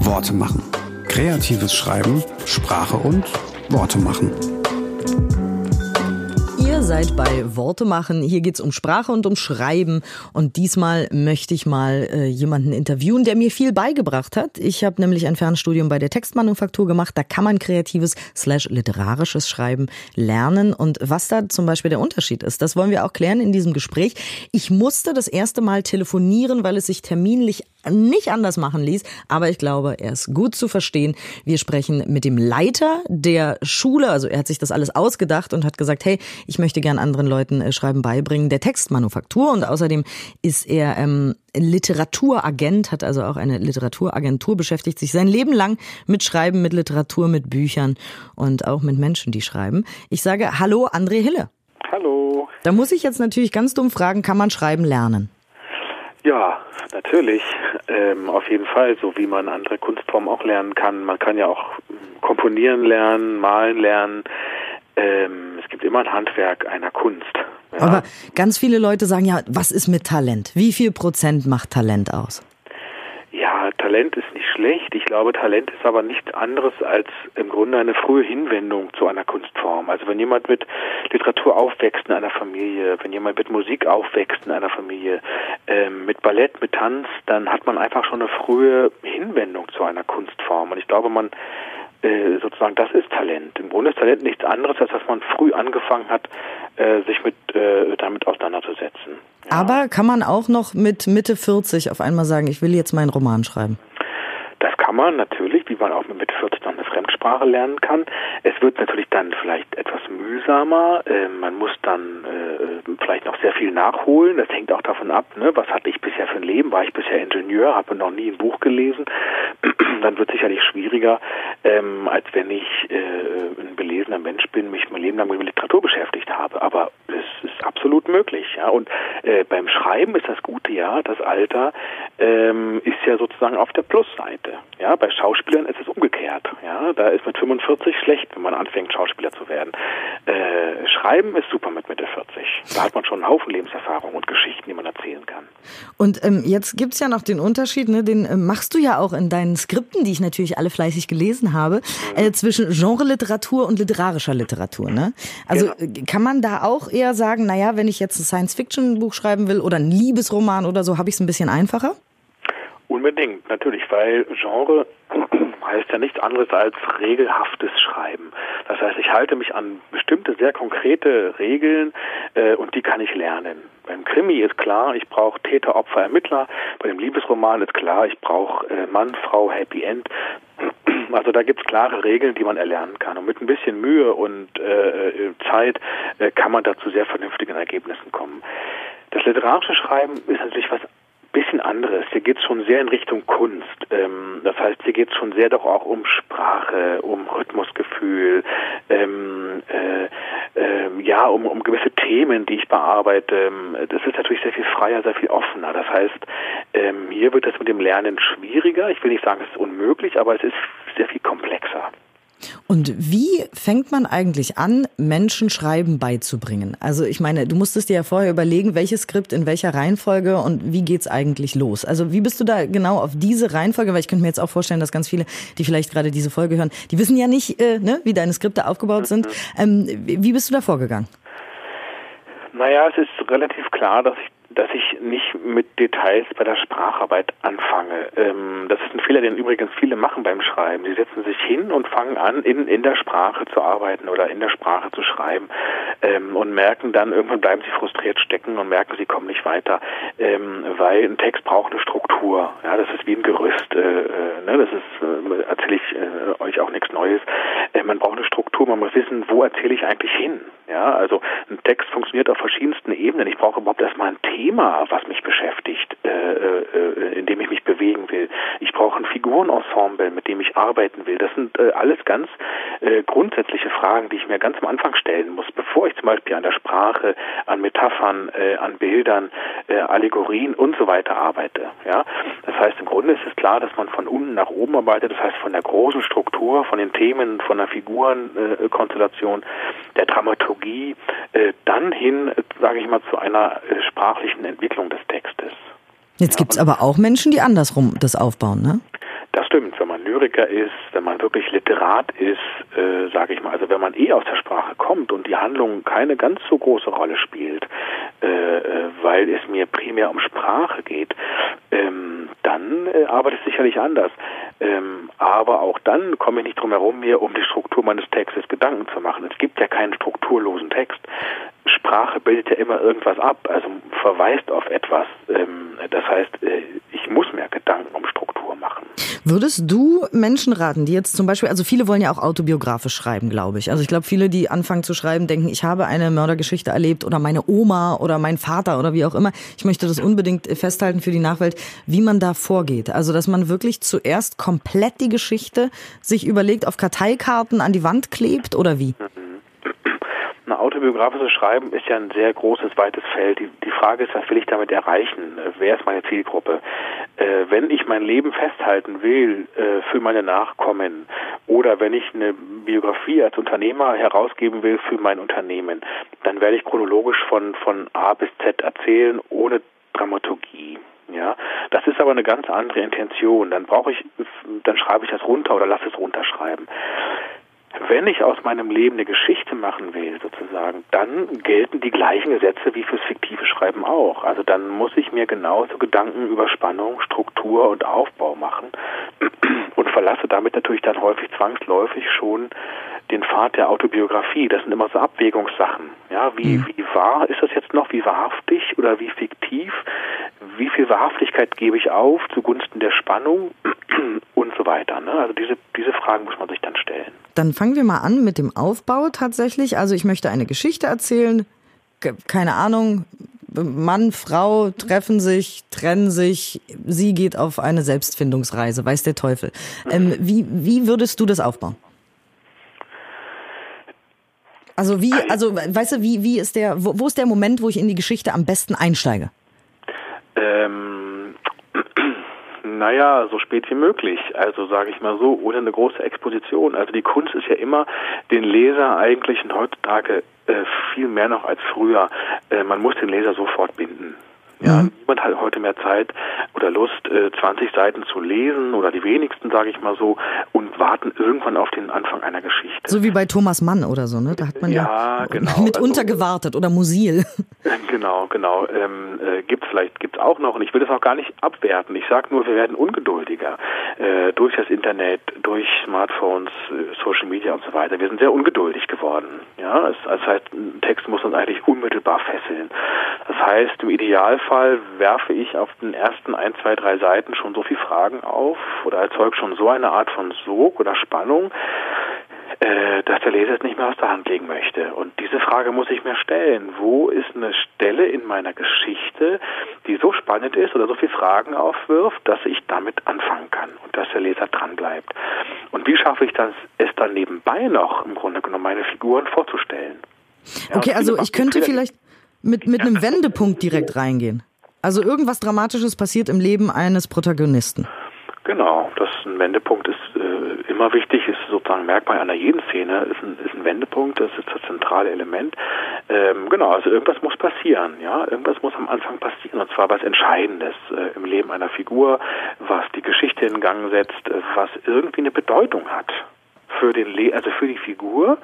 Worte machen. Kreatives Schreiben, Sprache und Worte machen. Seid bei Worte machen. Hier geht's um Sprache und um Schreiben. Und diesmal möchte ich mal äh, jemanden interviewen, der mir viel beigebracht hat. Ich habe nämlich ein Fernstudium bei der Textmanufaktur gemacht. Da kann man kreatives slash literarisches Schreiben lernen. Und was da zum Beispiel der Unterschied ist, das wollen wir auch klären in diesem Gespräch. Ich musste das erste Mal telefonieren, weil es sich terminlich nicht anders machen ließ. Aber ich glaube, er ist gut zu verstehen. Wir sprechen mit dem Leiter der Schule. Also er hat sich das alles ausgedacht und hat gesagt, hey, ich möchte gern anderen Leuten äh, Schreiben beibringen, der Textmanufaktur. Und außerdem ist er ähm, Literaturagent, hat also auch eine Literaturagentur, beschäftigt sich sein Leben lang mit Schreiben, mit Literatur, mit Büchern und auch mit Menschen, die schreiben. Ich sage Hallo, André Hille. Hallo. Da muss ich jetzt natürlich ganz dumm fragen, kann man Schreiben lernen? Ja, natürlich. Ähm, auf jeden Fall, so wie man andere Kunstformen auch lernen kann. Man kann ja auch komponieren lernen, malen lernen. Ähm, gibt immer ein Handwerk einer Kunst. Ja. Aber ganz viele Leute sagen ja, was ist mit Talent? Wie viel Prozent macht Talent aus? Ja, Talent ist nicht schlecht. Ich glaube, Talent ist aber nichts anderes als im Grunde eine frühe Hinwendung zu einer Kunstform. Also wenn jemand mit Literatur aufwächst in einer Familie, wenn jemand mit Musik aufwächst in einer Familie, ähm, mit Ballett, mit Tanz, dann hat man einfach schon eine frühe Hinwendung zu einer Kunstform. Und ich glaube, man äh, sozusagen, das ist Talent. Im Grunde ist Talent nichts anderes, als dass man früh angefangen hat, äh, sich mit äh, damit auseinanderzusetzen. Ja. Aber kann man auch noch mit Mitte 40 auf einmal sagen, ich will jetzt meinen Roman schreiben? Das kann man natürlich, wie man auch mit Mitte 40 noch eine Fremdsprache lernen kann. Es wird natürlich dann vielleicht etwas mühsamer. Äh, man muss dann äh, vielleicht noch sehr viel nachholen. Das hängt auch davon ab, ne? was hatte ich bisher für ein Leben? War ich bisher Ingenieur? Habe noch nie ein Buch gelesen? dann wird es sicherlich schwieriger, ähm, als wenn ich äh, ein belesener Mensch bin, mich mein Leben lang mit Literatur beschäftigt habe. Aber es ist absolut möglich. Ja? Und äh, beim Schreiben ist das Gute ja, das Alter ähm, ist ja sozusagen auf der Plusseite. Ja, bei Schauspielern ist es umgekehrt. Ja, da ist mit 45 schlecht, wenn man anfängt, Schauspieler zu werden. Äh, Schreiben ist super mit Mitte 40. Da hat man schon einen Haufen Lebenserfahrung und Geschichten, die man erzählen kann. Und ähm, jetzt gibt's ja noch den Unterschied, ne, den äh, machst du ja auch in deinen Skripten, die ich natürlich alle fleißig gelesen habe, mhm. äh, zwischen Genre-Literatur und literarischer Literatur. Ne? Also genau. Äh, kann man da auch eher sagen, naja, wenn ich jetzt ein Science-Fiction-Buch schreiben will oder ein Liebesroman oder so, habe ich es ein bisschen einfacher? Unbedingt, natürlich, weil Genre heißt ja nichts anderes als regelhaftes Schreiben. Das heißt, ich halte mich an bestimmte sehr konkrete Regeln äh, und die kann ich lernen. Beim Krimi ist klar, ich brauche Täter, Opfer, Ermittler. Bei dem Liebesroman ist klar, ich brauche äh, Mann, Frau, Happy End. Also da gibt es klare Regeln, die man erlernen kann. Und mit ein bisschen Mühe und äh, äh Zeit äh, kann man da zu sehr vernünftigen Ergebnissen kommen. Das literarische Schreiben ist natürlich was bisschen anderes. Hier geht es schon sehr in Richtung Kunst. Ähm, das heißt, hier geht es schon sehr doch auch um Sprache, um Rhythmusgefühl, ähm, äh, äh, ja, um, um gewisse Themen, die ich bearbeite. Das ist natürlich sehr viel freier, sehr viel offener. Das heißt, ähm, hier wird es mit dem Lernen schwieriger. Ich will nicht sagen, es ist unmöglich, aber es ist sehr viel komplexer. Und wie fängt man eigentlich an, Menschen Schreiben beizubringen? Also ich meine, du musstest dir ja vorher überlegen, welches Skript in welcher Reihenfolge und wie geht's eigentlich los? Also wie bist du da genau auf diese Reihenfolge? Weil ich könnte mir jetzt auch vorstellen, dass ganz viele, die vielleicht gerade diese Folge hören, die wissen ja nicht, äh, ne, wie deine Skripte aufgebaut sind. Ähm, wie bist du da vorgegangen? Naja, es ist relativ klar, dass ich dass ich nicht mit Details bei der Spracharbeit anfange. Ähm, das ist ein Fehler, den übrigens viele machen beim Schreiben. Sie setzen sich hin und fangen an, in, in der Sprache zu arbeiten oder in der Sprache zu schreiben ähm, und merken dann, irgendwann bleiben sie frustriert stecken und merken, sie kommen nicht weiter, ähm, weil ein Text braucht eine Struktur. Ja, das ist wie ein Gerüst. Äh, äh, ne? Das ist, äh, erzähle ich äh, euch auch nichts Neues. Äh, man braucht eine Struktur, man muss wissen, wo erzähle ich eigentlich hin. Ja, also ein Text funktioniert auf verschiedensten Ebenen. Ich brauche überhaupt erstmal ein Thema was mich beschäftigt, äh, äh, in dem ich mich bewegen will. Ich brauche ein Figurenensemble, mit dem ich arbeiten will. Das sind äh, alles ganz äh, grundsätzliche Fragen, die ich mir ganz am Anfang stellen muss, bevor ich zum Beispiel an der Sprache, an Metaphern, äh, an Bildern, äh, Allegorien und so weiter arbeite. Ja, das heißt im Grunde ist es klar, dass man von unten nach oben arbeitet. Das heißt von der großen Struktur, von den Themen, von der Figurenkonstellation, der Dramaturgie, äh, dann hin, sage ich mal, zu einer äh, sprachlichen Entwicklung des Textes. Jetzt ja, gibt's aber auch Menschen, die andersrum das aufbauen, ne? Das stimmt, Lyriker ist, wenn man wirklich Literat ist, äh, sage ich mal, also wenn man eh aus der Sprache kommt und die Handlung keine ganz so große Rolle spielt, äh, äh weil es mir primär um Sprache geht, ähm, dann äh, arbeitet es sicherlich anders. Ähm, aber auch dann komme ich nicht drum herum, mir um die Struktur meines Textes Gedanken zu machen. Es gibt ja keinen strukturlosen Text. Sprache bildet ja immer irgendwas ab, also verweist auf etwas. Ähm, das heißt, äh, ich muss mir Gedanken um Struktur machen. Würdest du Menschen raten, die jetzt zum Beispiel, also viele wollen ja auch autobiografisch schreiben, glaube ich. Also ich glaube, viele, die anfangen zu schreiben, denken, ich habe eine Mördergeschichte erlebt oder meine Oma oder mein Vater oder wie auch immer. Ich möchte das unbedingt festhalten für die Nachwelt, wie man da vorgeht. Also, dass man wirklich zuerst komplett die Geschichte sich überlegt, auf Karteikarten an die Wand klebt oder wie? Mhm autobiografisches Schreiben ist ja ein sehr großes, weites Feld. Die, die Frage ist, was will ich damit erreichen? Äh, wer ist meine Zielgruppe? Äh, wenn ich mein Leben festhalten will äh, für meine Nachkommen oder wenn ich eine Biografie als Unternehmer herausgeben will für mein Unternehmen, dann werde ich chronologisch von, von A bis Z erzählen, ohne Dramaturgie. Ja, das ist aber eine ganz andere Intention. Dann brauche ich, dann schreibe ich das runter oder lasse es runterschreiben wenn ich aus meinem Leben eine Geschichte machen will, sozusagen, dann gelten die gleichen Gesetze wie fürs fiktive Schreiben auch. Also dann muss ich mir genauso Gedanken über Spannung, Struktur und Aufbau machen und verlasse damit natürlich dann häufig zwangsläufig schon den Pfad der Autobiografie. Das sind immer so Abwägungssachen. Ja, wie, mhm. wie wahr ist das jetzt noch? Wie wahrhaftig oder wie fiktiv? Wie viel Wahrhaftigkeit gebe ich auf zugunsten der Spannung und so weiter? Ne? Also diese, diese Fragen muss man sich dann stellen. Dann fangen wir mal an mit dem Aufbau tatsächlich. Also ich möchte eine Geschichte erzählen. Keine Ahnung, Mann, Frau treffen sich, trennen sich, sie geht auf eine Selbstfindungsreise, weiß der Teufel. Ähm, wie, wie würdest du das aufbauen? Also wie, also weißt du, wie, wie ist der, wo, wo ist der Moment, wo ich in die Geschichte am besten einsteige? Ähm, naja, so spät wie möglich. Also sage ich mal so, ohne eine große Exposition. Also die Kunst ist ja immer, den Leser eigentlich und heutzutage äh, viel mehr noch als früher, äh, man muss den Leser sofort binden. Ja, mhm. niemand hat heute mehr Zeit oder Lust, 20 äh, Seiten zu lesen oder die wenigsten, sage ich mal so, und warten irgendwann auf den Anfang einer Geschichte. So wie bei Thomas Mann oder so, ne? Da hat man ja, ja genau. mitunter also, gewartet oder Musil. Genau, genau. Ähm, äh, gibt vielleicht gibt's auch noch und ich will das auch gar nicht abwerten. Ich sage nur, wir werden ungeduldiger äh, durch das Internet, durch Smartphones, äh, Social Media und so weiter. Wir sind sehr ungeduldig geworden. Ja, das heißt, ein Text muss uns eigentlich unmittelbar fesseln. Das heißt, im Idealfall werfe ich auf den ersten ein, zwei, drei Seiten schon so viele Fragen auf oder erzeuge schon so eine Art von Sog oder Spannung, äh, dass der Leser es nicht mehr aus der Hand legen möchte. Und diese Frage muss ich mir stellen. Wo ist eine Stelle in meiner Geschichte, die so spannend ist oder so viele Fragen aufwirft, dass ich damit anfangen kann und dass der Leser dranbleibt? Und wie schaffe ich das, es dann nebenbei noch im Grunde genommen meine Figuren vorzustellen? Ja, okay, also ich könnte vielleicht mit, mit einem Wendepunkt direkt reingehen. Also irgendwas Dramatisches passiert im Leben eines Protagonisten. Genau, das ein Wendepunkt ist immer wichtig, ist sozusagen Merkmal einer jeden Szene, ist ein, ist ein Wendepunkt, das ist das zentrale Element. Ähm, genau, also irgendwas muss passieren, ja, irgendwas muss am Anfang passieren, und zwar was Entscheidendes äh, im Leben einer Figur, was die Geschichte in Gang setzt, äh, was irgendwie eine Bedeutung hat für den Le also für die Figur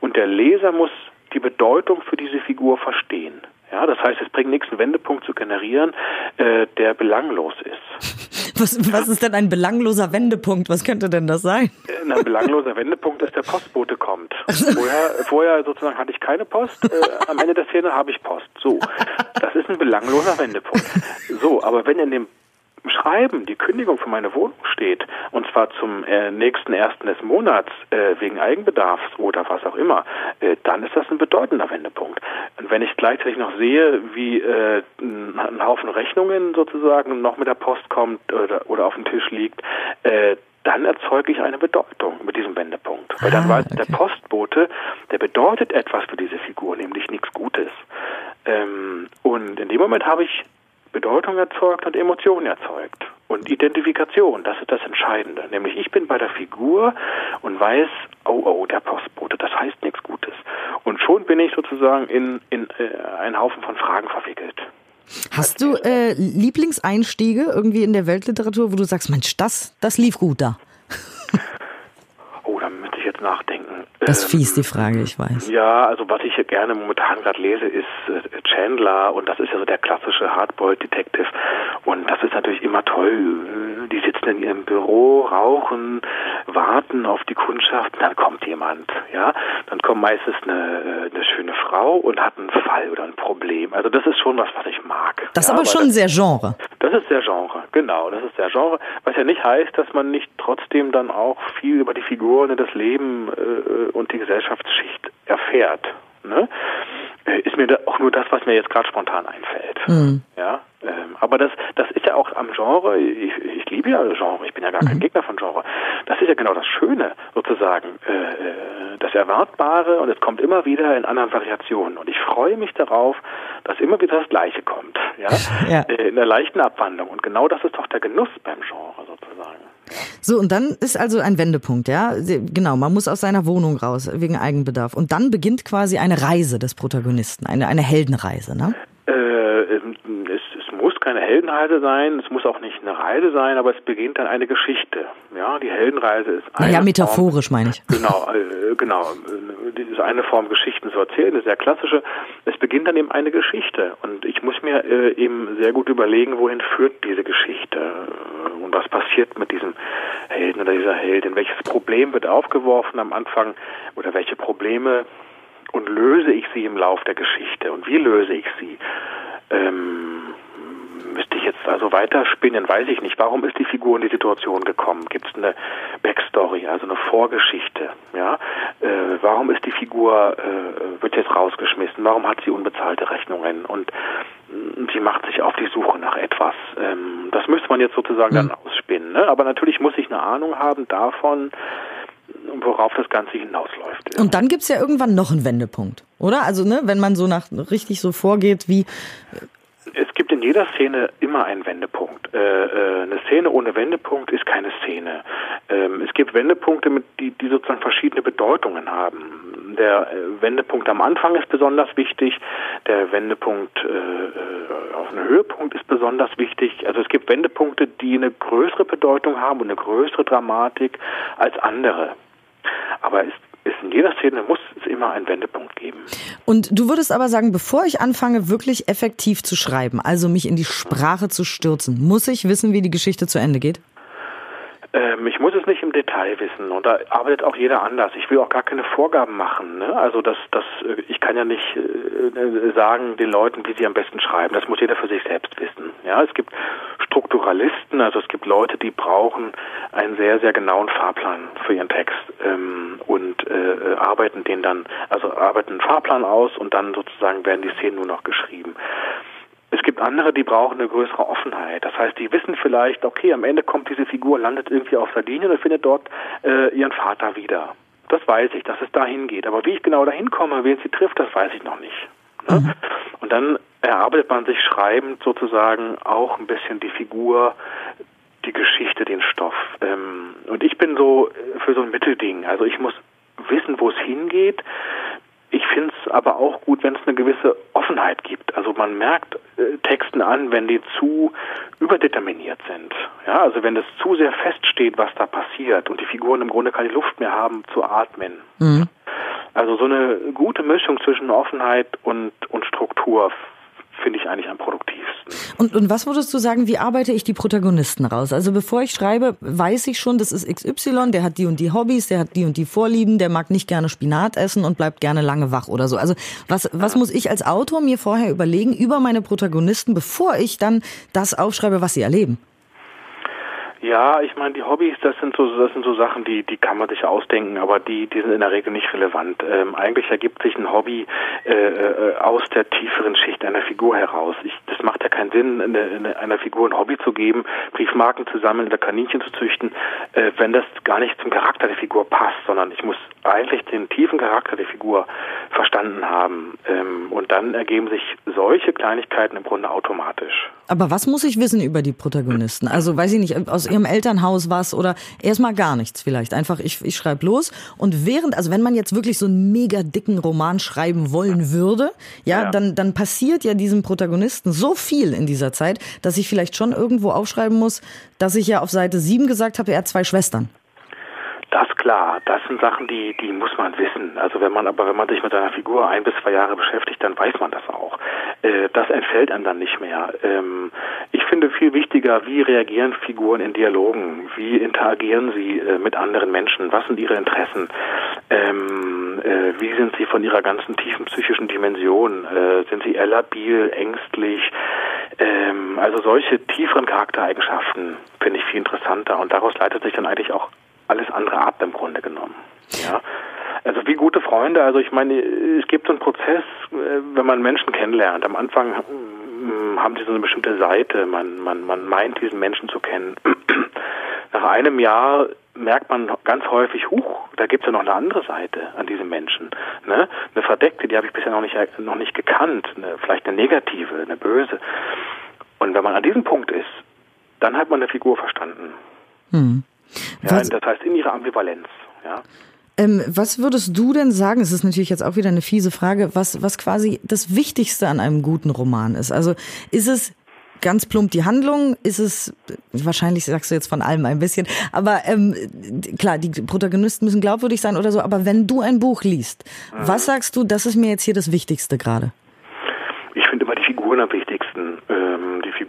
und der Leser muss die Bedeutung für diese Figur verstehen. Ja, das heißt, es bringt nichts, einen Wendepunkt zu generieren, äh, der belanglos ist. Was, was ist denn ein belangloser Wendepunkt? Was könnte denn das sein? Äh, ein belangloser Wendepunkt ist, der Postbote kommt. Vorher, vorher sozusagen hatte ich keine Post, äh, am Ende der Szene habe ich Post. So, das ist ein belangloser Wendepunkt. So, aber wenn in dem Schreiben die Kündigung für meine Wohnung steht, und zwar zum äh, nächsten ersten des Monats äh, wegen Eigenbedarfs oder was auch immer, äh, dann ist das ein bedeutender Wendepunkt. Und wenn ich gleichzeitig noch sehe, wie äh, ein Haufen Rechnungen sozusagen noch mit der Post kommt oder, oder auf dem Tisch liegt, äh, dann erzeuge ich eine Bedeutung mit diesem Wendepunkt. Weil dann ah, weiß okay. der Postbote, der bedeutet etwas für diese Figur, nämlich nichts Gutes. Ähm, und in dem Moment habe ich Bedeutung erzeugt und Emotionen erzeugt. Und Identifikation, das ist das Entscheidende. Nämlich ich bin bei der Figur und weiß, oh, oh, der Postbote, das heißt nichts Gutes. Und schon bin ich sozusagen in, in äh, einen Haufen von Fragen verwickelt. Hast du äh, Lieblingseinstiege irgendwie in der Weltliteratur, wo du sagst, Mensch, das, das lief gut da? oh, da müsste ich jetzt nachdenken. Das ist fies, die Frage, ich weiß. Ja, also was ich gerne momentan gerade lese, ist äh, Chandler und das ist ja so der klassische Hardboiled Detective und das ist natürlich immer toll. Die sitzen in ihrem Büro, rauchen, warten auf die Kundschaft, dann kommt jemand, ja, dann kommt meistens eine, eine schöne Frau und hat einen Fall oder ein Problem. Also das ist schon was, was ich mag. Das ist ja, aber schon das, sehr Genre. Das ist sehr Genre, genau, das ist sehr Genre, was ja nicht heißt, dass man nicht trotzdem dann auch viel über die Figuren und das Leben äh, und die Gesellschaftsschicht erfährt. Ne? Äh, ist mir da auch nur das, was mir jetzt gerade spontan einfällt. Mhm. Ja, ähm, aber das, das ist ja auch am Genre, ich, ich liebe ja Genre, ich bin ja gar mhm. kein Gegner von Genre. Das ist ja genau das Schöne, sozusagen, äh, äh, das Erwartbare und es kommt immer wieder in anderen Variationen. Und ich freue mich darauf, dass immer wieder das Gleiche kommt, ja, ja. Äh, in der leichten Abwandlung. Und genau das ist doch der Genuss beim Genre sozusagen. So, und dann ist also ein Wendepunkt, ja. Genau, man muss aus seiner Wohnung raus, wegen Eigenbedarf. Und dann beginnt quasi eine Reise des Protagonisten, eine, eine Heldenreise, ne? Äh, es, es muss keine Heldenreise sein, es muss auch nicht eine Reise sein, aber es beginnt dann eine Geschichte. Ja, die Heldenreise ist eine Naja, metaphorisch Form, meine ich. Genau, äh, genau. Das ist eine Form, Geschichten zu erzählen, eine sehr klassische. Es beginnt dann eben eine Geschichte. Und ich muss mir äh, eben sehr gut überlegen, wohin führt diese Geschichte passiert mit diesem Helden oder dieser Heldin. Welches Problem wird aufgeworfen am Anfang oder welche Probleme und löse ich sie im Lauf der Geschichte und wie löse ich sie? Ähm, müsste ich jetzt also weiterspinnen, weiß ich nicht. Warum ist die Figur in die Situation gekommen? Gibt es eine Backstory, also eine Vorgeschichte? Ja, äh, warum ist die Figur äh, wird jetzt rausgeschmissen? Warum hat sie unbezahlte Rechnungen? Und äh, sie macht sich auf die Suche nach etwas. Ähm, das müsste man jetzt sozusagen mhm. dann ausspinnen. Ne? Aber natürlich muss ich eine Ahnung haben davon, worauf das Ganze hinausläuft. Und dann gibt's ja irgendwann noch einen Wendepunkt, oder? Also, ne, wenn man so nach richtig so vorgeht, wie es gibt in jeder Szene immer einen Wendepunkt. Äh, äh, eine Szene ohne Wendepunkt ist keine Szene. Ähm, es gibt Wendepunkte, mit, die, die sozusagen verschiedene Bedeutungen haben. Der äh, Wendepunkt am Anfang ist besonders wichtig. Der Wendepunkt äh, äh, auf einem Höhepunkt ist besonders wichtig. Also es gibt Wendepunkte, die eine größere Bedeutung haben und eine größere Dramatik als andere. Aber es ist in jeder Szene muss es immer einen Wendepunkt geben. Und du würdest aber sagen, bevor ich anfange, wirklich effektiv zu schreiben, also mich in die Sprache zu stürzen, muss ich wissen, wie die Geschichte zu Ende geht? Ähm, ich muss es nicht im Detail wissen und da arbeitet auch jeder anders. Ich will auch gar keine Vorgaben machen. Ne? Also das, das, äh, ich kann ja nicht äh, sagen den Leuten, wie sie am besten schreiben. Das muss jeder für sich selbst wissen. Ja, es gibt Strukturalisten, also es gibt Leute, die brauchen einen sehr, sehr genauen Fahrplan für ihren Text ähm, und äh, arbeiten den dann, also arbeiten einen Fahrplan aus und dann sozusagen werden die Szenen nur noch geschrieben. Es gibt andere, die brauchen eine größere Offenheit. Das heißt, die wissen vielleicht, okay, am Ende kommt diese Figur, landet irgendwie auf Sardinien und findet dort äh, ihren Vater wieder. Das weiß ich, dass es dahin geht. Aber wie ich genau dahin komme, wen sie trifft, das weiß ich noch nicht. Ne? Mhm. Und dann erarbeitet man sich schreibend sozusagen auch ein bisschen die Figur, die Geschichte, den Stoff. Ähm, und ich bin so für so ein Mittelding. Also ich muss wissen, wo es hingeht. Ich finde es aber auch gut, wenn es eine gewisse Offenheit gibt. Also man merkt äh, Texten an, wenn die zu überdeterminiert sind. Ja, also wenn es zu sehr feststeht, was da passiert und die Figuren im Grunde keine Luft mehr haben zu atmen. Mhm. Also so eine gute Mischung zwischen Offenheit und, und Struktur finde ich eigentlich am produktivsten. Und, und was würdest du sagen, wie arbeite ich die Protagonisten raus? Also bevor ich schreibe, weiß ich schon, das ist XY, der hat die und die Hobbys, der hat die und die Vorlieben, der mag nicht gerne Spinat essen und bleibt gerne lange wach oder so. Also was, was muss ich als Autor mir vorher überlegen über meine Protagonisten, bevor ich dann das aufschreibe, was sie erleben? Ja, ich meine, die Hobbys, das sind so, das sind so Sachen, die, die kann man sich ausdenken, aber die, die sind in der Regel nicht relevant. Ähm, eigentlich ergibt sich ein Hobby äh, äh, aus der tieferen Schicht einer Figur heraus. Ich, das macht ja keinen Sinn, eine, eine, einer Figur ein Hobby zu geben, Briefmarken zu sammeln oder Kaninchen zu züchten, äh, wenn das gar nicht zum Charakter der Figur passt, sondern ich muss eigentlich den tiefen Charakter der Figur verstanden haben. Ähm, und dann ergeben sich solche Kleinigkeiten im Grunde automatisch. Aber was muss ich wissen über die Protagonisten? Also weiß ich nicht, aus ihrem Elternhaus was oder erstmal gar nichts vielleicht. Einfach, ich, ich schreibe los und während, also wenn man jetzt wirklich so einen mega dicken Roman schreiben wollen würde, ja, ja, Dann, dann passiert ja diesem Protagonisten so viel in dieser Zeit, dass ich vielleicht schon irgendwo aufschreiben muss, dass ich ja auf Seite 7 gesagt habe, er hat zwei Schwestern. Das klar, das sind Sachen, die, die muss man wissen. Also wenn man aber, wenn man sich mit einer Figur ein bis zwei Jahre beschäftigt, dann weiß man das auch. Äh, das entfällt einem dann nicht mehr. Ähm, ich finde viel wichtiger, wie reagieren Figuren in Dialogen? Wie interagieren sie äh, mit anderen Menschen? Was sind ihre Interessen? Ähm, äh, wie sind sie von ihrer ganzen tiefen psychischen Dimension? Äh, sind sie eher labil, ängstlich? Ähm, also solche tieferen Charaktereigenschaften finde ich viel interessanter und daraus leitet sich dann eigentlich auch alles andere ab im Grunde genommen. Ja. Also wie gute Freunde, also ich meine, es gibt so einen Prozess, äh, wenn man Menschen kennenlernt. Am Anfang hm, haben sie so eine bestimmte Seite, man, man, man meint diesen Menschen zu kennen. Nach einem Jahr merkt man ganz häufig, huch, da gibt es ja noch eine andere Seite an diesem Menschen. Ne? Eine verdeckte, die habe ich bisher noch nicht, noch nicht gekannt, eine, vielleicht eine negative, eine böse. Und wenn man an diesem Punkt ist, dann hat man eine Figur verstanden. Hm. Ja, das heißt in ihrer Ambivalenz. Ja. Ähm, was würdest du denn sagen? Es ist natürlich jetzt auch wieder eine fiese Frage, was, was quasi das Wichtigste an einem guten Roman ist. Also ist es ganz plump die Handlung? Ist es, wahrscheinlich sagst du jetzt von allem ein bisschen, aber ähm, klar, die Protagonisten müssen glaubwürdig sein oder so, aber wenn du ein Buch liest, mhm. was sagst du, das ist mir jetzt hier das Wichtigste gerade? Ich finde immer die Figuren am wichtigsten.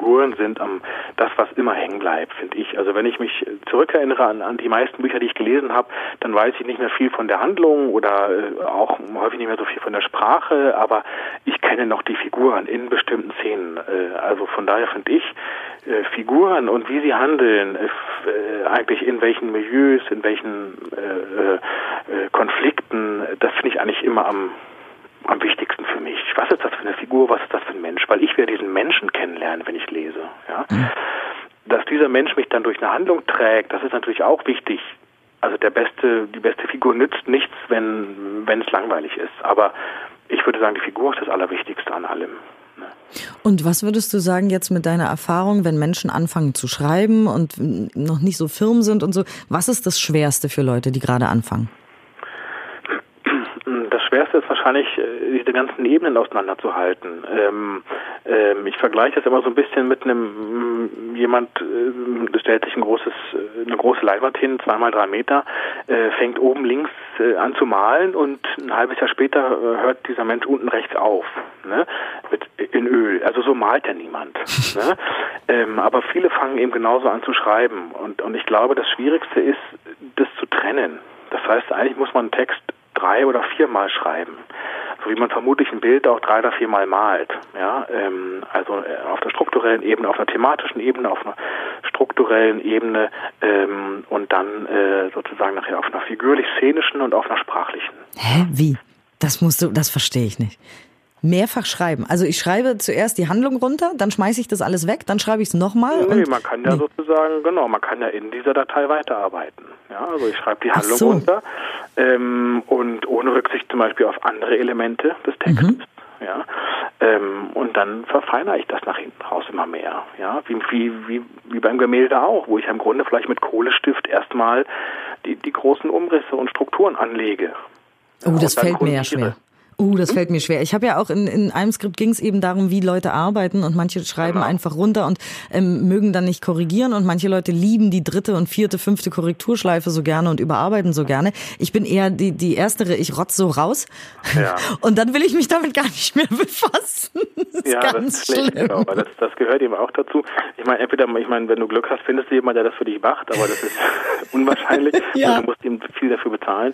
Figuren sind am das, was immer hängen bleibt, finde ich. Also wenn ich mich zurückerinnere an, an die meisten Bücher, die ich gelesen habe, dann weiß ich nicht mehr viel von der Handlung oder äh, auch häufig nicht mehr so viel von der Sprache, aber ich kenne noch die Figuren in bestimmten Szenen. Äh, also von daher finde ich äh, Figuren und wie sie handeln, eigentlich in welchen Milieus, in welchen Konflikten, das finde ich eigentlich immer am am wichtigsten für mich. Was ist das für eine Figur, was ist das für ein Mensch? Weil ich werde diesen Menschen kennenlernen, wenn ich lese. Ja? Mhm. Dass dieser Mensch mich dann durch eine Handlung trägt, das ist natürlich auch wichtig. Also der beste, die beste Figur nützt nichts, wenn, wenn es langweilig ist. Aber ich würde sagen, die Figur ist das Allerwichtigste an allem. Ne? Und was würdest du sagen jetzt mit deiner Erfahrung, wenn Menschen anfangen zu schreiben und noch nicht so firm sind und so? Was ist das Schwerste für Leute, die gerade anfangen? Schwerste ist wahrscheinlich, äh, diese ganzen Ebenen auseinanderzuhalten. Ähm, ähm, ich vergleiche das immer so ein bisschen mit einem, mm, jemand äh, stellt sich ein großes, äh, eine große Leinwand hin, zweimal drei Meter, äh, fängt oben links äh, an zu malen und ein halbes Jahr später äh, hört dieser Mensch unten rechts auf, ne? Mit, in Öl. Also so malt ja niemand. ne? ähm, aber viele fangen eben genauso an zu schreiben und, und ich glaube, das Schwierigste ist, das zu trennen. Das heißt, eigentlich muss man einen Text drei oder viermal schreiben. So wie man vermutlich ein Bild auch drei oder viermal malt. Ja, ähm, also äh, auf der strukturellen Ebene, auf einer thematischen Ebene, auf einer strukturellen Ebene ähm, und dann äh, sozusagen nachher auf einer figürlich-szenischen und auf einer sprachlichen. Hä? Wie? Das musst du, das verstehe ich nicht. Mehrfach schreiben. Also ich schreibe zuerst die Handlung runter, dann schmeiße ich das alles weg, dann schreibe ich es nochmal. Nee, man kann ja nee. sozusagen, genau, man kann ja in dieser Datei weiterarbeiten. Ja, also ich schreibe die Handlung so. runter ähm, und ohne Rücksicht zum Beispiel auf andere Elemente des Textes. Mhm. Ja, ähm, und dann verfeinere ich das nach hinten raus immer mehr. Ja, wie, wie, wie, wie beim Gemälde auch, wo ich im Grunde vielleicht mit Kohlestift erstmal die, die großen Umrisse und Strukturen anlege. Oh, das fällt mir ja schwer. Uh, das hm? fällt mir schwer. Ich habe ja auch in, in einem Skript ging es eben darum, wie Leute arbeiten und manche schreiben genau. einfach runter und ähm, mögen dann nicht korrigieren und manche Leute lieben die dritte und vierte, fünfte Korrekturschleife so gerne und überarbeiten so gerne. Ich bin eher die, die erstere, ich rotz so raus ja. und dann will ich mich damit gar nicht mehr befassen. Das ja, ganz das ist schlimm. Genau, das, das gehört eben auch dazu. Ich meine, entweder, ich meine, wenn du Glück hast, findest du jemanden, der das für dich macht, aber das ist unwahrscheinlich. ja. Also du musst ihm viel dafür bezahlen.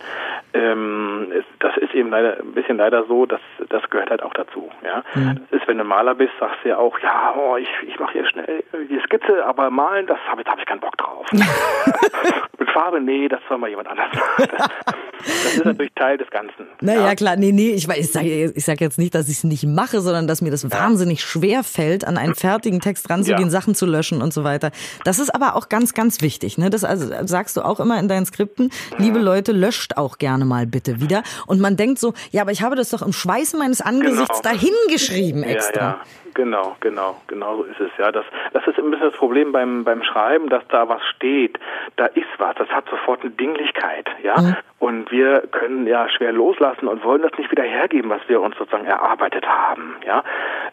Ähm, das ist eben leider ein bisschen leider leider so, dass das gehört halt auch dazu. Ja, mhm. das ist, wenn du Maler bist, sagst du ja auch, ja, oh, ich, ich mache hier schnell die Skizze, aber malen, das habe hab ich keinen Bock drauf. Mit habe, nee, das soll mal jemand anders machen. das ist natürlich Teil des Ganzen. Naja, ja. klar, nee, nee, ich, ich sage ich sag jetzt nicht, dass ich es nicht mache, sondern dass mir das wahnsinnig schwer fällt, an einen fertigen Text ranzugehen, ja. Sachen zu löschen und so weiter. Das ist aber auch ganz, ganz wichtig. Ne? Das also sagst du auch immer in deinen Skripten, liebe Leute, löscht auch gerne mal bitte wieder. Und man denkt so, ja, aber ich habe das doch im Schweiße meines Angesichts genau. dahingeschrieben extra. Ja, ja. Genau, genau, genau so ist es ja. Das, das ist ein bisschen das Problem beim, beim Schreiben, dass da was steht, da ist was, das hat sofort eine Dinglichkeit, ja. Mhm. Und wir können ja schwer loslassen und wollen das nicht wieder hergeben, was wir uns sozusagen erarbeitet haben, ja.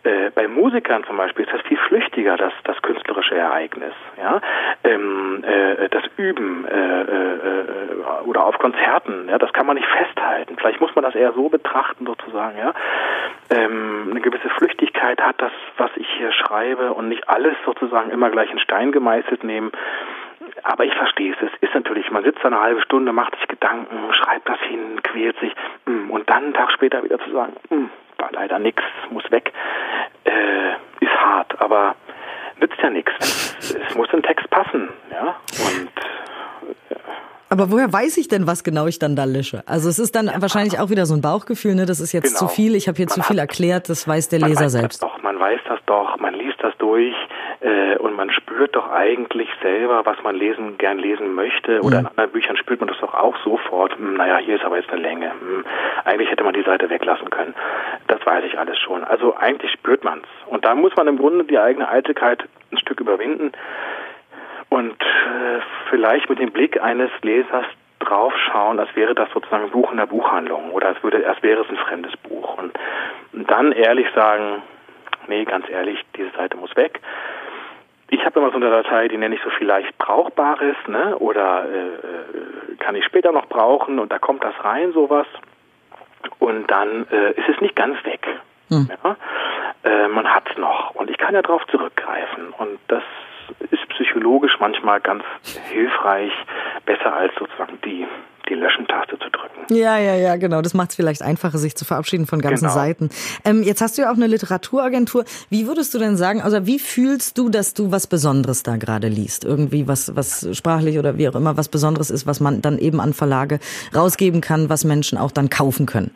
Äh, bei Musikern zum Beispiel ist das viel flüchtiger, das, das künstlerische Ereignis, ja. Ähm, äh, das Üben äh, äh, äh, oder auf Konzerten, ja, das kann man nicht festhalten. Vielleicht muss man das eher so betrachten sozusagen, ja. Ähm, eine gewisse Flüchtigkeit hat das das, was ich hier schreibe und nicht alles sozusagen immer gleich in Stein gemeißelt nehmen. Aber ich verstehe es. Es ist natürlich, man sitzt eine halbe Stunde, macht sich Gedanken, schreibt das hin, quält sich mm, und dann einen Tag später wieder zu sagen, mm, war leider nichts, muss weg, äh, ist hart, aber nützt ja nichts. Es muss im Text passen, ja. Und aber woher weiß ich denn, was genau ich dann da lösche? Also es ist dann ja, wahrscheinlich auch wieder so ein Bauchgefühl, ne? Das ist jetzt genau. zu viel, ich habe hier man zu viel erklärt, das weiß der Leser selbst. doch, man weiß das doch, man liest das durch äh, und man spürt doch eigentlich selber, was man lesen, gern lesen möchte. Oder mhm. in anderen Büchern spürt man das doch auch sofort. Hm, naja, hier ist aber jetzt eine Länge. Hm, eigentlich hätte man die Seite weglassen können. Das weiß ich alles schon. Also eigentlich spürt man's. Und da muss man im Grunde die eigene Eitelkeit ein Stück überwinden und äh, vielleicht mit dem Blick eines Lesers draufschauen, als wäre das sozusagen ein Buch in der Buchhandlung oder als, würde, als wäre es ein fremdes Buch. Und dann ehrlich sagen, nee, ganz ehrlich, diese Seite muss weg. Ich habe immer so eine Datei, die nenne ich so vielleicht Brauchbares, ne? Oder äh, äh, kann ich später noch brauchen und da kommt das rein, sowas. Und dann äh, ist es nicht ganz weg. Hm. Ja? Äh, man hat es noch und ich kann ja darauf zurückgreifen. Und das ist psychologisch manchmal ganz hilfreich, besser als sozusagen die die Löschen-Taste zu drücken. Ja, ja, ja, genau. Das macht es vielleicht einfacher, sich zu verabschieden von ganzen genau. Seiten. Ähm, jetzt hast du ja auch eine Literaturagentur. Wie würdest du denn sagen, also wie fühlst du, dass du was Besonderes da gerade liest? Irgendwie was, was sprachlich oder wie auch immer was Besonderes ist, was man dann eben an Verlage rausgeben kann, was Menschen auch dann kaufen können?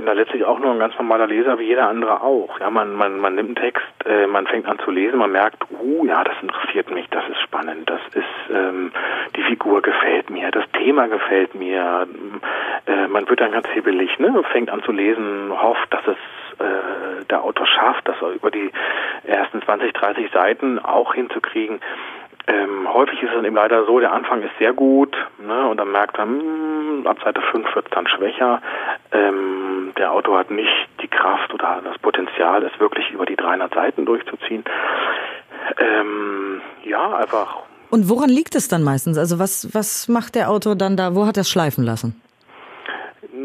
bin da letztlich auch nur ein ganz normaler Leser wie jeder andere auch. Ja, man, man, man nimmt einen Text, äh, man fängt an zu lesen, man merkt, uh, ja, das interessiert mich, das ist spannend, das ist, ähm, die Figur gefällt mir, das Thema gefällt mir. Äh, man wird dann ganz hibbelig, ne, fängt an zu lesen, hofft, dass es äh, der Autor schafft, das über die ersten 20, 30 Seiten auch hinzukriegen. Ähm, häufig ist es dann eben leider so, der Anfang ist sehr gut ne, und dann merkt man, mh, hm, ab Seite 5 wird es dann schwächer. Ähm, der Autor hat nicht die Kraft oder das Potenzial, es wirklich über die 300 Seiten durchzuziehen. Ähm, ja, einfach. Und woran liegt es dann meistens? Also was, was macht der Autor dann da? Wo hat er es schleifen lassen?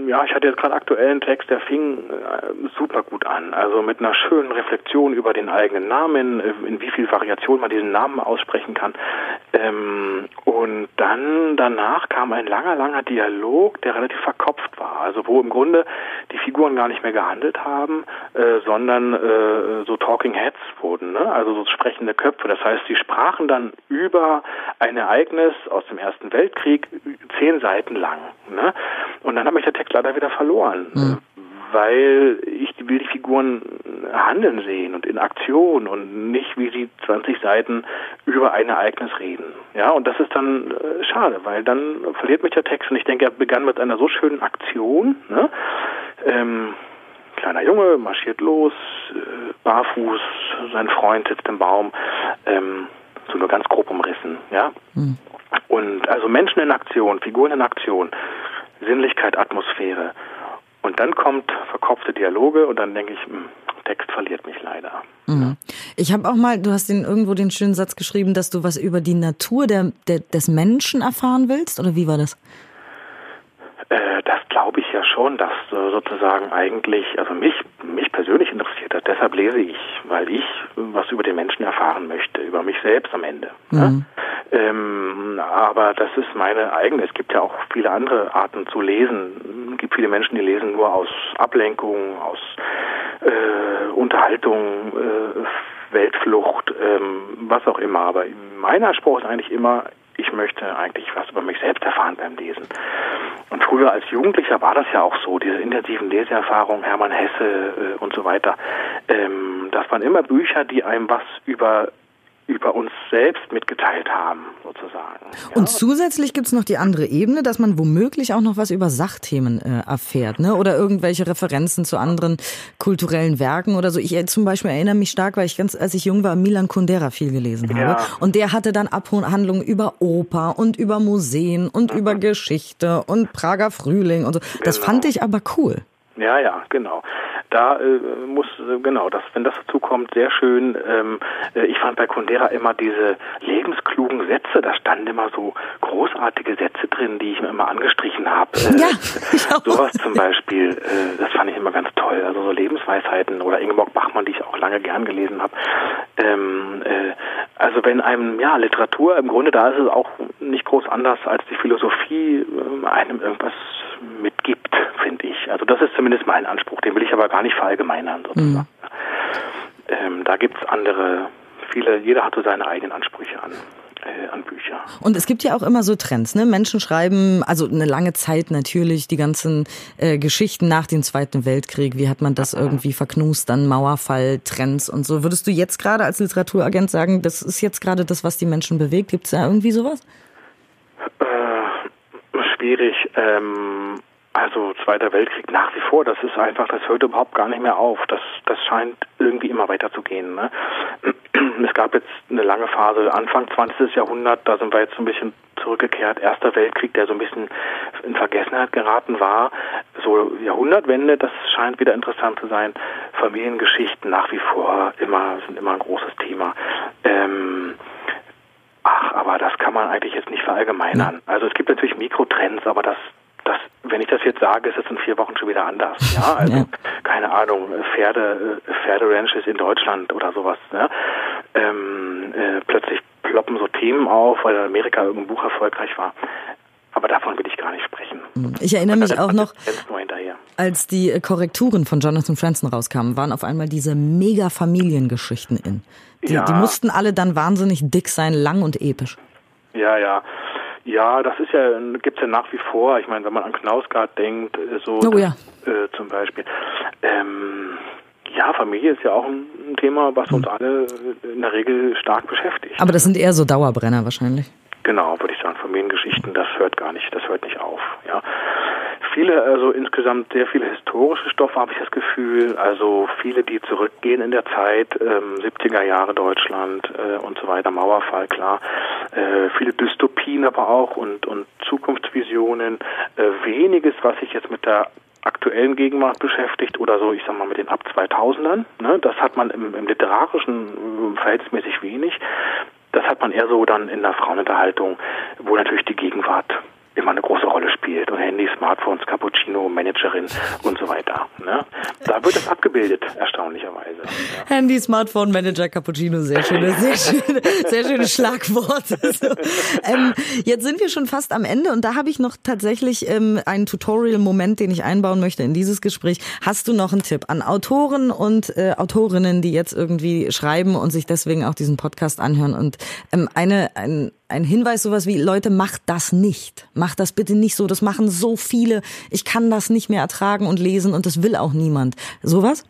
Ja, ich hatte jetzt gerade aktuellen Text, der fing äh, super gut an. Also mit einer schönen Reflexion über den eigenen Namen, äh, in wie viel Variation man diesen Namen aussprechen kann. Ähm, und dann danach kam ein langer, langer Dialog, der relativ verkopft war. Also wo im Grunde die Figuren gar nicht mehr gehandelt haben, äh, sondern äh, so Talking Heads wurden, ne? also so sprechende Köpfe. Das heißt, sie sprachen dann über ein Ereignis aus dem Ersten Weltkrieg zehn Seiten lang. Ne? Und dann hat mich der Text leider wieder verloren. Mhm. Weil ich will die Figuren handeln sehen und in Aktion und nicht, wie sie 20 Seiten über ein Ereignis reden. Ja, und das ist dann äh, schade, weil dann verliert mich der Text und ich denke, er begann mit einer so schönen Aktion. Ne? Ähm, kleiner Junge marschiert los, äh, barfuß, sein Freund sitzt im Baum, ähm, so nur ganz grob umrissen, ja. Mhm. Und also Menschen in Aktion, Figuren in Aktion, Sinnlichkeit, Atmosphäre. Und dann kommt verkopfte Dialoge und dann denke ich, mh, hm, Text verliert mich leider. Mhm. Ich habe auch mal, du hast den, irgendwo den schönen Satz geschrieben, dass du was über die Natur der, der des Menschen erfahren willst, oder wie war das? Äh, das glaube ich ja schon, dass äh, sozusagen eigentlich, also mich, mich persönlich interessiert hat. Deshalb lese ich, weil ich was über den Menschen erfahren möchte, über mich selbst am Ende. Mhm. Ja? Aber das ist meine eigene. Es gibt ja auch viele andere Arten zu lesen. Es gibt viele Menschen, die lesen nur aus Ablenkung, aus äh, Unterhaltung, äh, Weltflucht, ähm, was auch immer. Aber mein Anspruch ist eigentlich immer, ich ich möchte eigentlich was über mich selbst erfahren beim Lesen. Und früher als Jugendlicher war das ja auch so, diese intensiven Leseerfahrungen, Hermann Hesse äh, und so weiter. Ähm, das waren immer Bücher, die einem was über über uns selbst mitgeteilt haben, sozusagen. Ja. Und zusätzlich gibt's noch die andere Ebene, dass man womöglich auch noch was über Sachthemen äh, erfährt, ne? Oder irgendwelche Referenzen zu anderen kulturellen Werken oder so. Ich äh, zum Beispiel erinnere mich stark, weil ich ganz, als ich jung war, Milan Kundera viel gelesen habe. Ja. Und der hatte dann Abhandlungen über Oper und über Museen und mhm. über Geschichte und Prager Frühling und so. Das genau. fand ich aber cool. Ja, ja, genau da äh, muss, äh, genau, das, wenn das dazu kommt, sehr schön. Ähm, äh, ich fand bei Kundera immer diese lebensklugen Sätze, da standen immer so großartige Sätze drin, die ich mir immer angestrichen habe. Äh, ja, sowas zum Beispiel, äh, das fand ich immer ganz toll. Also so Lebensweisheiten oder Ingeborg Bachmann, die ich auch lange gern gelesen habe. Ähm, äh, also wenn einem, ja, Literatur im Grunde, da ist es auch nicht groß anders als die Philosophie, äh, einem irgendwas mitgibt, finde ich. Also das ist zumindest mein Anspruch, den will ich aber gar nicht verallgemeinern sozusagen. Mhm. Ähm, da gibt es andere, viele, jeder hat so seine eigenen Ansprüche an äh, an Bücher. Und es gibt ja auch immer so Trends, ne? Menschen schreiben, also eine lange Zeit natürlich, die ganzen äh, Geschichten nach dem Zweiten Weltkrieg, wie hat man das irgendwie verknust, dann Mauerfall, Trends und so. Würdest du jetzt gerade als Literaturagent sagen, das ist jetzt gerade das, was die Menschen bewegt? Gibt es da irgendwie sowas? Äh, schwierig. Ähm, also Zweiter Weltkrieg nach wie vor, das ist einfach, das hört überhaupt gar nicht mehr auf. Das, das scheint irgendwie immer weiter zu gehen. Ne? Es gab jetzt eine lange Phase, Anfang 20. Jahrhundert, da sind wir jetzt so ein bisschen zurückgekehrt. Erster Weltkrieg, der so ein bisschen in Vergessenheit geraten war. So Jahrhundertwende, das scheint wieder interessant zu sein. Familiengeschichten nach wie vor immer, sind immer ein großes Thema. Ähm, Ach, aber das kann man eigentlich jetzt nicht verallgemeinern. Also es gibt natürlich Mikrotrends, aber das das, wenn ich das jetzt sage, ist es in vier Wochen schon wieder anders. Ja, also ja. keine Ahnung, Pferde, Pferderanches in Deutschland oder sowas. Ja? Ähm, äh, plötzlich ploppen so Themen auf, weil in Amerika irgendein Buch erfolgreich war. Aber davon will ich gar nicht sprechen. Ich erinnere mich auch noch, als die Korrekturen von Jonathan Franzen rauskamen, waren auf einmal diese mega Familiengeschichten in. Die, ja. die mussten alle dann wahnsinnig dick sein, lang und episch. Ja, ja. Ja, das ist ja, gibt's ja nach wie vor. Ich meine, wenn man an Knausgard denkt, äh, so oh, ja. äh, zum Beispiel. Ähm, ja, Familie ist ja auch ein Thema, was uns hm. alle in der Regel stark beschäftigt. Aber das sind eher so Dauerbrenner wahrscheinlich. Genau, würde ich sagen, Familiengeschichten, das hört gar nicht, das hört nicht auf. Ja, viele, also insgesamt sehr viele historische Stoffe habe ich das Gefühl, also viele, die zurückgehen in der Zeit, ähm, 70er Jahre Deutschland äh, und so weiter, Mauerfall, klar, äh, viele Dystopien aber auch und, und Zukunftsvisionen, äh, weniges, was sich jetzt mit der aktuellen Gegenwart beschäftigt oder so, ich sag mal mit den ab 2000ern. Ne? Das hat man im, im literarischen äh, verhältnismäßig wenig. Das hat man eher so dann in der Frauenunterhaltung, wo natürlich die Gegenwart immer eine große Rolle spielt und Handy, Smartphones, Cappuccino, Managerin und so weiter. Ne? Da wird es abgebildet, erstaunlicherweise. Ja. Handy, Smartphone, Manager, Cappuccino, sehr schöne, sehr schöne, sehr schöne Schlagworte. So. Ähm, jetzt sind wir schon fast am Ende und da habe ich noch tatsächlich ähm, einen Tutorial-Moment, den ich einbauen möchte in dieses Gespräch. Hast du noch einen Tipp an Autoren und äh, Autorinnen, die jetzt irgendwie schreiben und sich deswegen auch diesen Podcast anhören und ähm, eine, ein, ein Hinweis, sowas wie, Leute, macht das nicht. Macht das bitte nicht so. Das machen so viele. Ich kann das nicht mehr ertragen und lesen und das will auch niemand. Sowas?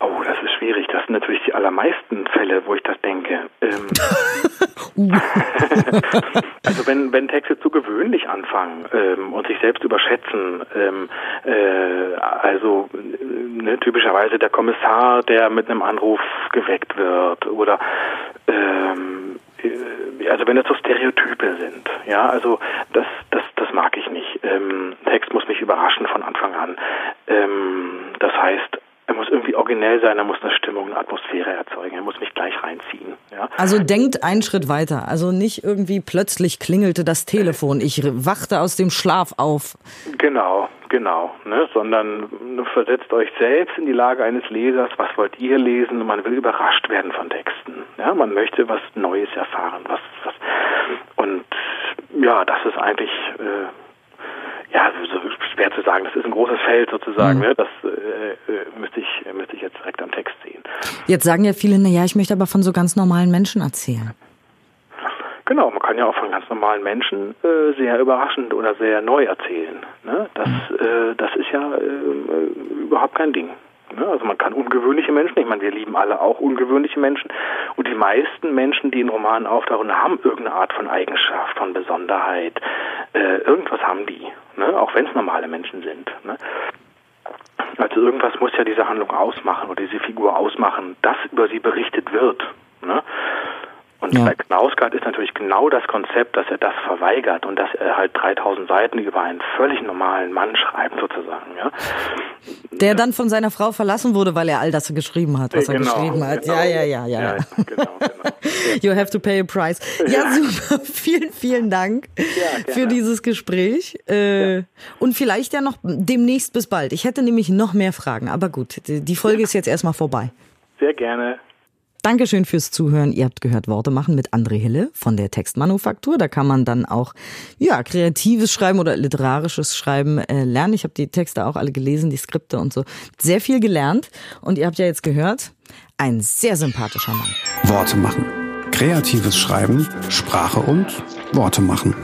Oh, das ist schwierig. Das sind natürlich die allermeisten Fälle, wo ich das denke. Ähm also wenn, wenn Texte zu gewöhnlich anfangen ähm, und sich selbst überschätzen, ähm, äh, also ne, typischerweise der Kommissar, der mit einem Anruf geweckt wird oder ähm, äh, also wenn das so Stereotype sind, ja, also das, das, das mag ich nicht. Ähm, Text muss mich überraschen von Anfang an. Ähm, das heißt, er muss irgendwie originell sein, er muss eine Stimmung, eine Atmosphäre erzeugen, er muss mich gleich reinziehen. Ja? Also denkt einen Schritt weiter. Also nicht irgendwie plötzlich klingelte das Telefon, ich wachte aus dem Schlaf auf. Genau, genau. Ne? Sondern versetzt euch selbst in die Lage eines Lesers, was wollt ihr lesen? Man will überrascht werden von Texten. Ja? Man möchte was Neues erfahren. Was, was und ja, das ist eigentlich äh, ja, so schwer zu sagen. Das ist ein großes Feld sozusagen. Mhm. Ne? Das äh, äh, müsste ich müsste ich jetzt direkt am Text sehen. Jetzt sagen ja viele, na ja, ich möchte aber von so ganz normalen Menschen erzählen. Genau, man kann ja auch von ganz normalen Menschen äh, sehr überraschend oder sehr neu erzählen. Ne? Das, äh, das ist ja äh, überhaupt kein Ding. Ne? Also man kann ungewöhnliche Menschen, ich meine, wir lieben alle auch ungewöhnliche Menschen und die meisten Menschen, die in Romanen auftauchen, haben irgendeine Art von Eigenschaft, von Besonderheit. Äh, irgendwas haben die, ne? auch wenn es normale Menschen sind. Ne? Also irgendwas muss ja diese Handlung ausmachen oder diese Figur ausmachen, dass über sie berichtet wird. Und ja. bei Knausgard ist natürlich genau das Konzept, dass er das verweigert und dass er halt 3000 Seiten über einen völlig normalen Mann schreibt sozusagen. Ja. Der dann von seiner Frau verlassen wurde, weil er all das geschrieben hat, was genau, er geschrieben hat. Genau. Ja, ja, ja, ja. ja genau, genau. you have to pay a price. Ja, ja. super. vielen, vielen Dank ja, für dieses Gespräch. Äh, und vielleicht ja noch demnächst bis bald. Ich hätte nämlich noch mehr Fragen, aber gut, die Folge ist jetzt erstmal vorbei. Sehr gerne. Dankeschön fürs Zuhören. Ihr habt gehört Worte machen mit André Hille von der Textmanufaktur. Da kann man dann auch ja kreatives Schreiben oder literarisches Schreiben äh, lernen. Ich habe die Texte auch alle gelesen, die Skripte und so. Sehr viel gelernt. Und ihr habt ja jetzt gehört, ein sehr sympathischer Mann. Worte machen. Kreatives Schreiben, Sprache und Worte machen.